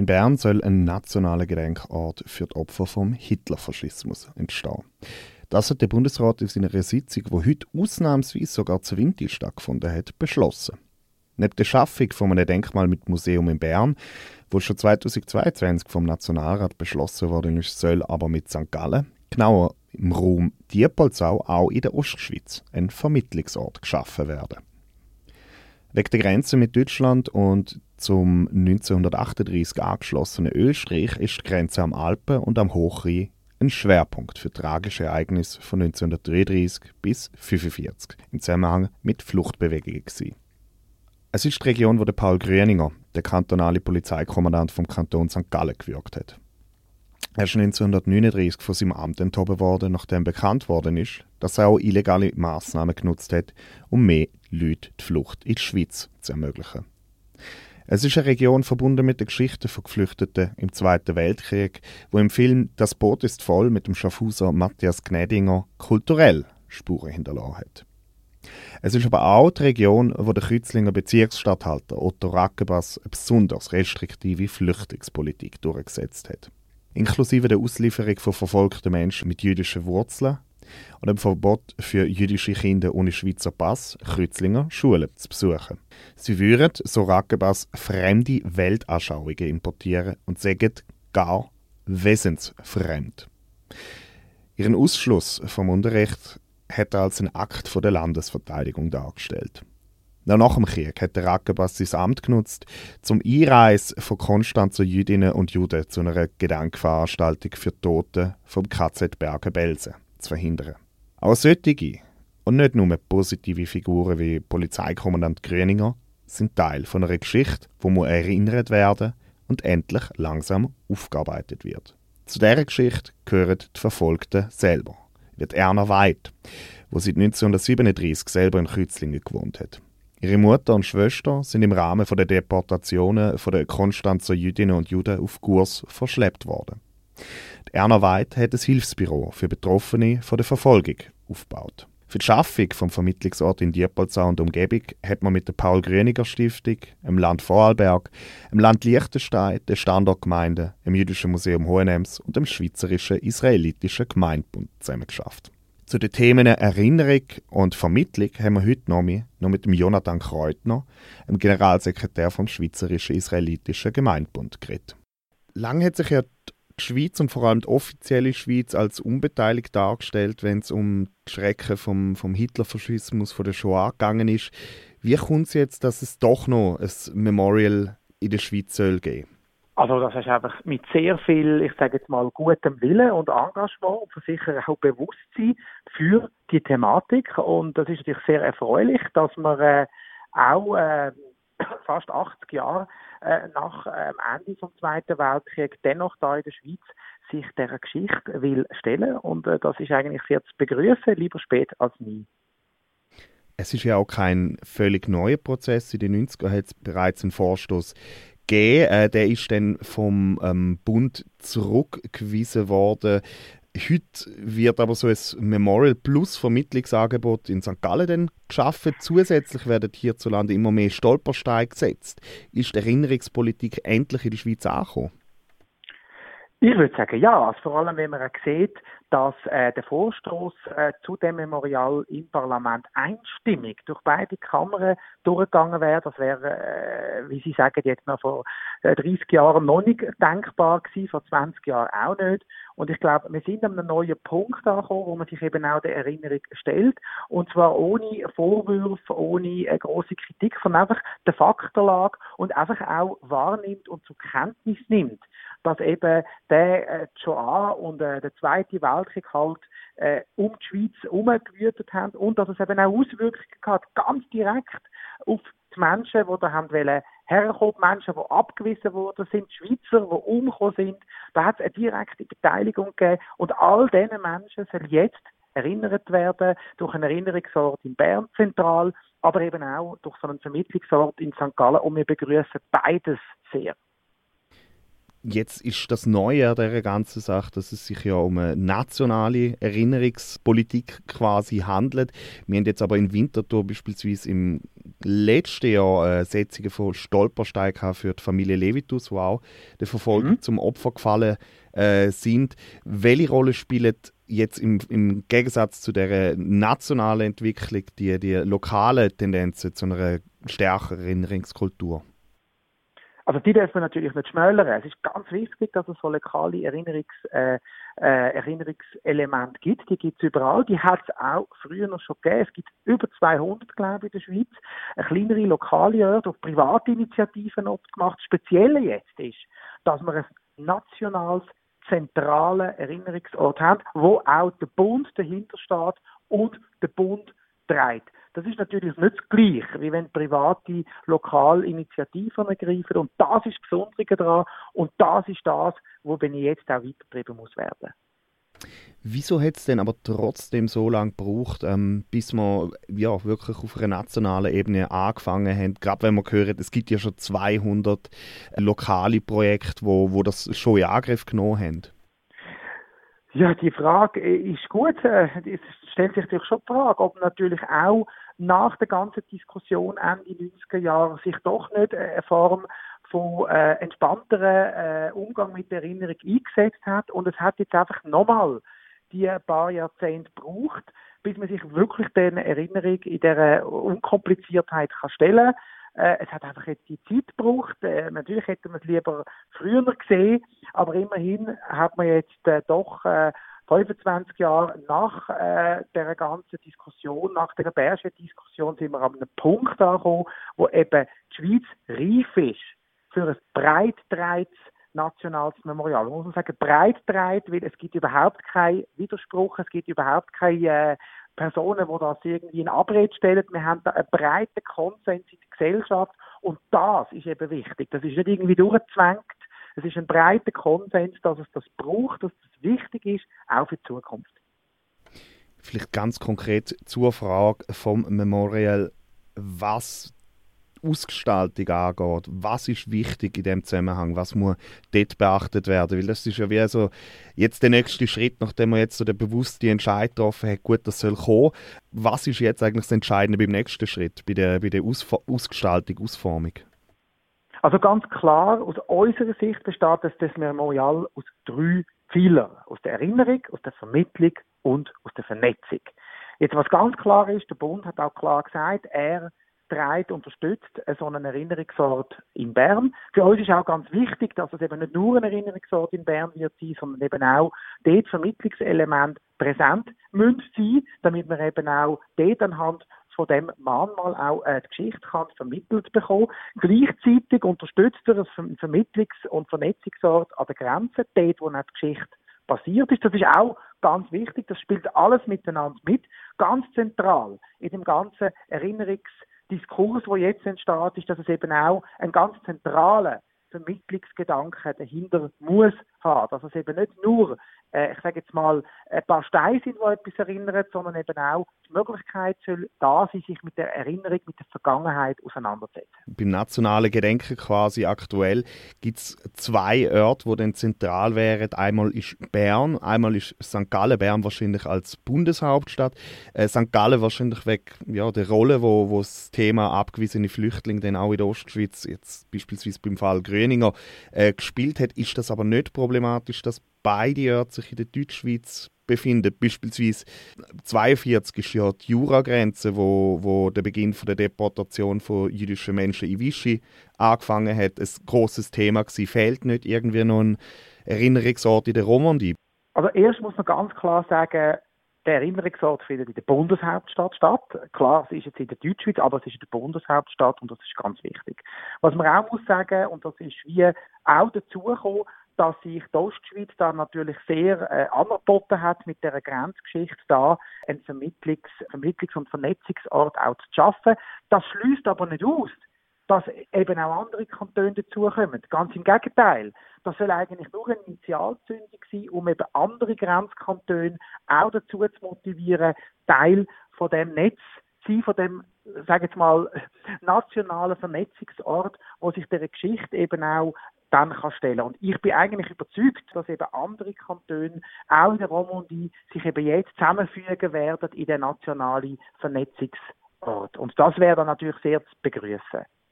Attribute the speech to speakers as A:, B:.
A: In Bern soll ein nationaler Gedenkort für die Opfer vom Hitlerfaschismus entstehen. Das hat der Bundesrat in seiner Sitzung, die heute ausnahmsweise sogar zu Winter stattgefunden hat, beschlossen. Neben der Schaffung von einem Denkmal mit Museum in Bern, wo schon 2022 vom Nationalrat beschlossen worden ist, soll aber mit St. Gallen, genauer im Raum Diepolzau, auch in der Ostschweiz ein Vermittlungsort geschaffen werden. Wegen der Grenze mit Deutschland und zum 1938 angeschlossenen Österreich ist die Grenze am Alpen und am Hochrhein ein Schwerpunkt für tragische Ereignisse von 1933 bis 1945 im Zusammenhang mit Fluchtbewegungen. Gewesen. Es ist die Region, wo der Paul Gröninger, der kantonale Polizeikommandant vom Kanton St. Gallen, gewirkt hat. Er ist 1939 von seinem Amt enthoben worden, nachdem bekannt worden ist, dass er auch illegale Maßnahmen genutzt hat, um mehr Leute die Flucht in die Schweiz zu ermöglichen. Es ist eine Region verbunden mit der Geschichte von Geflüchteten im Zweiten Weltkrieg, wo im Film Das Boot ist voll mit dem Schaffhauser Matthias Gnädinger kulturell Spuren hinterlassen hat. Es ist aber auch die Region, wo der Kützlinger Bezirksstatthalter Otto Rackebass eine besonders restriktive Flüchtlingspolitik durchgesetzt hat inklusive der Auslieferung von verfolgten Menschen mit jüdischen Wurzeln und dem Verbot für jüdische Kinder ohne Schweizer Pass, Kreuzlinger, Schulen zu besuchen. Sie würden, so Rakebass, fremde Weltanschauungen importieren und sagen gar wesensfremd. Ihren Ausschluss vom Unterricht hat er als einen Akt der Landesverteidigung dargestellt. Nach dem Krieg hat der Rackebass sein Amt genutzt, zum Einreisen von Konstanzer Jüdinnen und Juden zu einer Gedenkveranstaltung für die Toten vom KZ Bergen-Belsen zu verhindern. Auch solche und nicht nur positive Figuren wie Polizeikommandant Gröninger sind Teil von einer Geschichte, wo muss erinnert werden und endlich langsam aufgearbeitet wird. Zu dieser Geschichte gehören die Verfolgten selber, wie Erna Weid, wo seit 1937 selber in Kützlingen gewohnt hat. Ihre Mutter und Schwester sind im Rahmen der Deportationen von der Konstanzer Jüdinnen und Juden auf Kurs verschleppt worden. Die Erna Weid hat ein Hilfsbüro für Betroffene von der Verfolgung aufgebaut. Für die Schaffung vom Vermittlungsort in Diepolzau und Umgebung hat man mit der Paul-Gröniger-Stiftung, im Land Vorarlberg, im Land Liechtenstein, der Standortgemeinde, im Jüdischen Museum Hohenems und dem Schweizerischen Israelitischen Gemeindebund zusammengeschafft. Zu den Themen Erinnerung und Vermittlung haben wir heute noch, mit, noch mit dem Jonathan Kreutner, dem Generalsekretär vom Schweizerischen Israelitischen Gemeindebund, geredet. Lang hat sich ja die Schweiz und vor allem die offizielle Schweiz als unbeteiligt dargestellt, wenn es um die Schrecken vom, vom Hitlerfaschismus, von der Shoah gegangen ist. Wie kommt es jetzt, dass es doch noch ein Memorial in der Schweiz soll geben?
B: Also das ist einfach mit sehr viel, ich sage jetzt mal, gutem Willen und Engagement und sicher auch Bewusstsein für die Thematik. Und das ist natürlich sehr erfreulich, dass man äh, auch äh, fast 80 Jahre äh, nach äh, Ende des Zweiten Weltkriegs dennoch da in der Schweiz sich dieser Geschichte will stellen. Und äh, das ist eigentlich sehr zu begrüßen, lieber spät als nie.
A: Es ist ja auch kein völlig neuer Prozess. In den 90er hat es bereits einen Vorstoß gegeben. Äh, der ist dann vom ähm, Bund zurückgewiesen worden. Heute wird aber so ein Memorial Plus Vermittlungsangebot in St. Gallen dann geschaffen. Zusätzlich werden hierzulande immer mehr Stolpersteine gesetzt. Ist die Erinnerungspolitik endlich in der Schweiz angekommen?
B: Ich würde sagen, ja. Also vor allem, wenn man sieht, dass äh, der Vorstoß äh, zu dem Memorial im Parlament einstimmig durch beide Kammern durchgegangen wäre. Das wäre, äh, wie Sie sagen, jetzt noch vor 30 äh, Jahren noch nicht denkbar gewesen, vor 20 Jahren auch nicht. Und ich glaube, wir sind an einem neuen Punkt angekommen, wo man sich eben auch der Erinnerung stellt. Und zwar ohne Vorwürfe, ohne äh, große Kritik, sondern einfach der Faktenlage und einfach auch wahrnimmt und zur Kenntnis nimmt, dass eben der äh, Shoah und äh, der Zweite Weltkrieg halt äh, um die Schweiz herumgewütet haben und dass es eben auch Auswirkungen hat, ganz direkt auf die Menschen, die da haben wollen, herkommen, Menschen, die abgewiesen worden sind, Schweizer, die umgekommen sind. Da hat es eine direkte Beteiligung gegeben und all diese Menschen sollen jetzt erinnert werden durch einen Erinnerungsort in Bern zentral, aber eben auch durch so einen Vermittlungsort in St. Gallen und wir begrüßen beides sehr.
A: Jetzt ist das Neue an dieser ganzen Sache, dass es sich ja um eine nationale Erinnerungspolitik quasi handelt. Wir haben jetzt aber in Winterthur beispielsweise im letzten Jahr äh, Setzungen von Stolperstein für die Familie Levitus, die auch der Verfolgung mhm. zum Opfer gefallen äh, sind. Welche Rolle spielt jetzt im, im Gegensatz zu der nationalen Entwicklung die, die lokale Tendenzen zu einer stärkeren Erinnerungskultur?
B: Also die dürfen wir natürlich nicht schmälern. Es ist ganz wichtig, dass es so lokale Erinnerungs, äh, äh, Erinnerungselemente gibt. Die gibt es überall. Die hat es auch früher noch schon gegeben. Es gibt über 200, glaube ich, in der Schweiz. Eine kleinere lokale Orte, auf private Initiativen oft gemacht. Das Spezielle jetzt ist, dass wir ein nationales zentralen Erinnerungsort haben, wo auch der Bund dahinter steht und der Bund trägt. Das ist natürlich nicht das Gleiche, wie wenn private Lokalinitiativen ergreifen. Und das ist das Besondere daran. Und das ist das, wo ich jetzt auch weitergetrieben muss werden.
A: Wieso hat es denn aber trotzdem so lange gebraucht, ähm, bis wir ja, wirklich auf einer nationalen Ebene angefangen haben? Gerade wenn man hört, es gibt ja schon 200 lokale Projekte, wo, wo das schon in Angriff genommen haben.
B: Ja, die Frage ist gut. Äh, es stellt sich natürlich schon die Frage, ob natürlich auch nach der ganzen Diskussion Ende 90er Jahre sich doch nicht eine Form von äh, entspannteren äh, Umgang mit der Erinnerung eingesetzt hat. Und es hat jetzt einfach nochmal die paar Jahrzehnte gebraucht, bis man sich wirklich der Erinnerung in dieser Unkompliziertheit kann stellen kann. Äh, es hat einfach jetzt die Zeit gebraucht. Äh, natürlich hätte man es lieber früher gesehen, aber immerhin hat man jetzt äh, doch äh, 25 Jahre nach äh, der ganzen Diskussion, nach der Berger Diskussion, sind wir an einem Punkt angekommen, wo eben die Schweiz reif ist für ein breit nationales Memorial. Man muss man sagen, breit weil es gibt überhaupt keinen Widerspruch, es gibt überhaupt keine äh, Personen, die das irgendwie in Abrede stellen. Wir haben da einen breiten Konsens in der Gesellschaft und das ist eben wichtig. Das ist nicht irgendwie durchgezwängt. Es ist ein breiter Konsens, dass es das braucht, dass das wichtig ist, auch für die Zukunft.
A: Vielleicht ganz konkret zur Frage vom Memorial, was Ausgestaltung angeht, was ist wichtig in dem Zusammenhang, was muss dort beachtet werden, weil das ist ja wie so jetzt der nächste Schritt, nachdem man jetzt so den bewussten Entscheid getroffen hat, gut, das soll kommen. Was ist jetzt eigentlich das Entscheidende beim nächsten Schritt, bei der, bei der Ausf Ausgestaltung, Ausformung?
B: Also ganz klar, aus unserer Sicht besteht das, das Memorial aus drei Pfeilern. Aus der Erinnerung, aus der Vermittlung und aus der Vernetzung. Jetzt, was ganz klar ist, der Bund hat auch klar gesagt, er trägt, unterstützt so einen Erinnerungsort in Bern. Für uns ist auch ganz wichtig, dass es eben nicht nur ein Erinnerungsort in Bern wird sein, sondern eben auch dort Vermittlungselement präsent müssen sein, damit man eben auch dort anhand von dem Mahnmal auch äh, die Geschichte kann vermittelt bekommen. Gleichzeitig unterstützt er ein Vermittlungs- und Vernetzungsort an der Grenze, dort, wo nicht die Geschichte passiert ist. Das ist auch ganz wichtig. Das spielt alles miteinander mit. Ganz zentral in dem ganzen Erinnerungsdiskurs, wo jetzt entsteht, ist, dass es eben auch ein ganz zentraler Vermittlungsgedanke dahinter muss haben. Dass es eben nicht nur äh, ich sage jetzt mal, ein paar Steine sind, die etwas erinnern, sondern eben auch die Möglichkeit soll da sein, sich mit der Erinnerung, mit der Vergangenheit auseinanderzusetzen.
A: Beim nationalen Gedenken quasi aktuell gibt es zwei Orte, die dann zentral wären. Einmal ist Bern, einmal ist St. Gallen, Bern wahrscheinlich als Bundeshauptstadt. Äh, St. Gallen wahrscheinlich wegen ja, der Rolle, wo, wo das Thema abgewiesene Flüchtlinge dann auch in der Ostschweiz, jetzt beispielsweise beim Fall Gröninger, äh, gespielt hat. Ist das aber nicht problematisch, dass beide Orte sich in der Deutschschweiz befinden. Beispielsweise 42 ist ja die Juragrenze, wo, wo der Beginn von der Deportation von jüdischen Menschen in Vichy angefangen hat. Ein großes Thema gewesen. Fehlt nicht irgendwie noch ein Erinnerungsort in der Romandie?
B: Also erst muss man ganz klar sagen, der Erinnerungsort findet in der Bundeshauptstadt statt. Klar, es ist jetzt in der Deutschschweiz, aber es ist in der Bundeshauptstadt und das ist ganz wichtig. Was man auch muss sagen, und das ist wie auch dazugekommen, dass sich die Ostschweiz da natürlich sehr äh, angeboten hat, mit der Grenzgeschichte da einen Vermittlungs-, Vermittlungs und Vernetzungsort auch zu schaffen. Das schließt aber nicht aus, dass eben auch andere Kantone dazukommen. Ganz im Gegenteil. Das soll eigentlich nur eine Initialzündung sein, um eben andere Grenzkantone auch dazu zu motivieren, Teil von dem Netz sein, von dem, sage jetzt mal, nationalen Vernetzungsort, wo sich der Geschichte eben auch dann kann stellen. Und ich bin eigentlich überzeugt, dass eben andere Kantone, auch in der Romandie, sich eben jetzt zusammenfügen werden in den nationalen Vernetzungsort. Und das wäre dann natürlich sehr zu begrüßen.